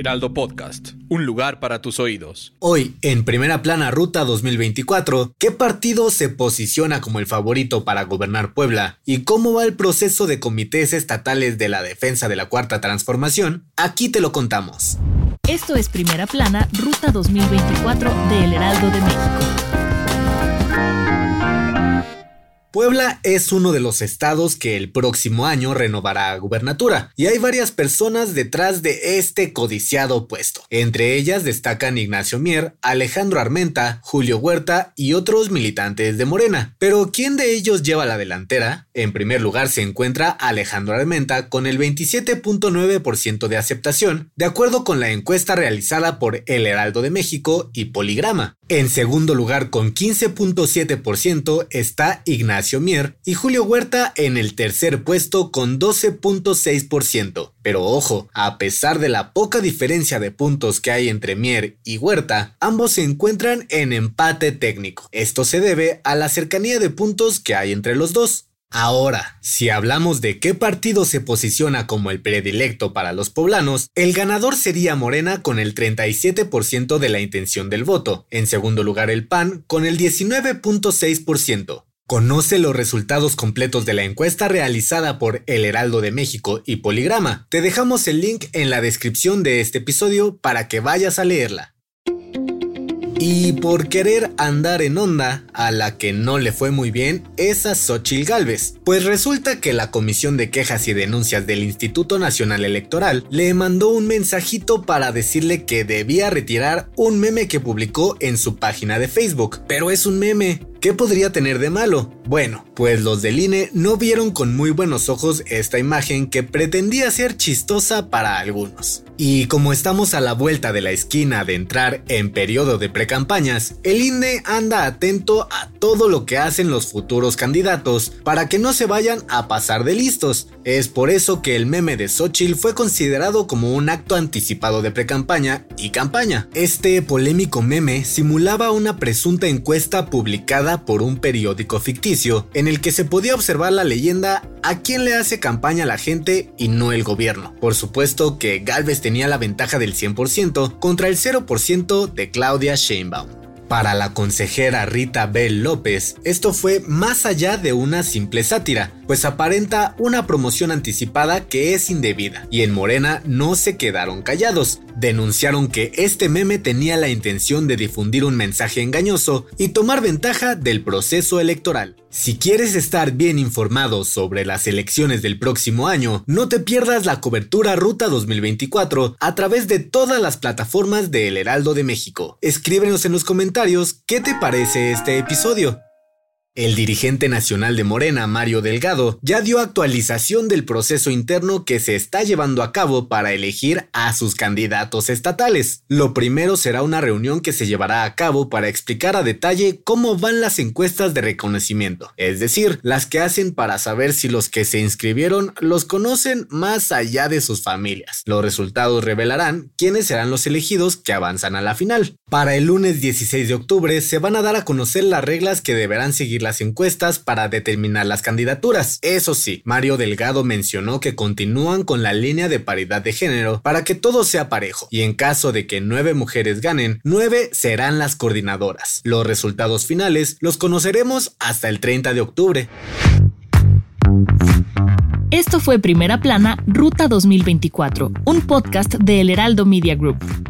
Heraldo Podcast, un lugar para tus oídos. Hoy, en primera plana Ruta 2024, ¿qué partido se posiciona como el favorito para gobernar Puebla? ¿Y cómo va el proceso de comités estatales de la defensa de la Cuarta Transformación? Aquí te lo contamos. Esto es Primera Plana, Ruta 2024 de El Heraldo de México. Puebla es uno de los estados que el próximo año renovará gubernatura, y hay varias personas detrás de este codiciado puesto. Entre ellas destacan Ignacio Mier, Alejandro Armenta, Julio Huerta y otros militantes de Morena. Pero ¿quién de ellos lleva la delantera? En primer lugar se encuentra Alejandro Armenta con el 27.9% de aceptación, de acuerdo con la encuesta realizada por El Heraldo de México y Poligrama. En segundo lugar con 15.7% está Ignacio Mier y Julio Huerta en el tercer puesto con 12.6%. Pero ojo, a pesar de la poca diferencia de puntos que hay entre Mier y Huerta, ambos se encuentran en empate técnico. Esto se debe a la cercanía de puntos que hay entre los dos. Ahora, si hablamos de qué partido se posiciona como el predilecto para los poblanos, el ganador sería Morena con el 37% de la intención del voto, en segundo lugar el PAN con el 19.6%. Conoce los resultados completos de la encuesta realizada por El Heraldo de México y Poligrama. Te dejamos el link en la descripción de este episodio para que vayas a leerla. Y por querer andar en onda, a la que no le fue muy bien es a Xochil Gálvez, pues resulta que la Comisión de Quejas y Denuncias del Instituto Nacional Electoral le mandó un mensajito para decirle que debía retirar un meme que publicó en su página de Facebook. Pero es un meme, ¿Qué podría tener de malo? Bueno, pues los del INE no vieron con muy buenos ojos esta imagen que pretendía ser chistosa para algunos. Y como estamos a la vuelta de la esquina de entrar en periodo de precampañas, el INE anda atento a todo lo que hacen los futuros candidatos para que no se vayan a pasar de listos. Es por eso que el meme de Xochitl fue considerado como un acto anticipado de precampaña y campaña. Este polémico meme simulaba una presunta encuesta publicada por un periódico ficticio en el que se podía observar la leyenda a quién le hace campaña la gente y no el gobierno. Por supuesto que Galvez tenía la ventaja del 100% contra el 0% de Claudia Sheinbaum. Para la consejera Rita Bell López, esto fue más allá de una simple sátira, pues aparenta una promoción anticipada que es indebida, y en Morena no se quedaron callados. Denunciaron que este meme tenía la intención de difundir un mensaje engañoso y tomar ventaja del proceso electoral. Si quieres estar bien informado sobre las elecciones del próximo año, no te pierdas la cobertura Ruta 2024 a través de todas las plataformas de El Heraldo de México. Escríbenos en los comentarios qué te parece este episodio. El dirigente nacional de Morena, Mario Delgado, ya dio actualización del proceso interno que se está llevando a cabo para elegir a sus candidatos estatales. Lo primero será una reunión que se llevará a cabo para explicar a detalle cómo van las encuestas de reconocimiento, es decir, las que hacen para saber si los que se inscribieron los conocen más allá de sus familias. Los resultados revelarán quiénes serán los elegidos que avanzan a la final. Para el lunes 16 de octubre se van a dar a conocer las reglas que deberán seguir las encuestas para determinar las candidaturas. Eso sí, Mario Delgado mencionó que continúan con la línea de paridad de género para que todo sea parejo, y en caso de que nueve mujeres ganen, nueve serán las coordinadoras. Los resultados finales los conoceremos hasta el 30 de octubre. Esto fue Primera Plana, Ruta 2024, un podcast de El Heraldo Media Group.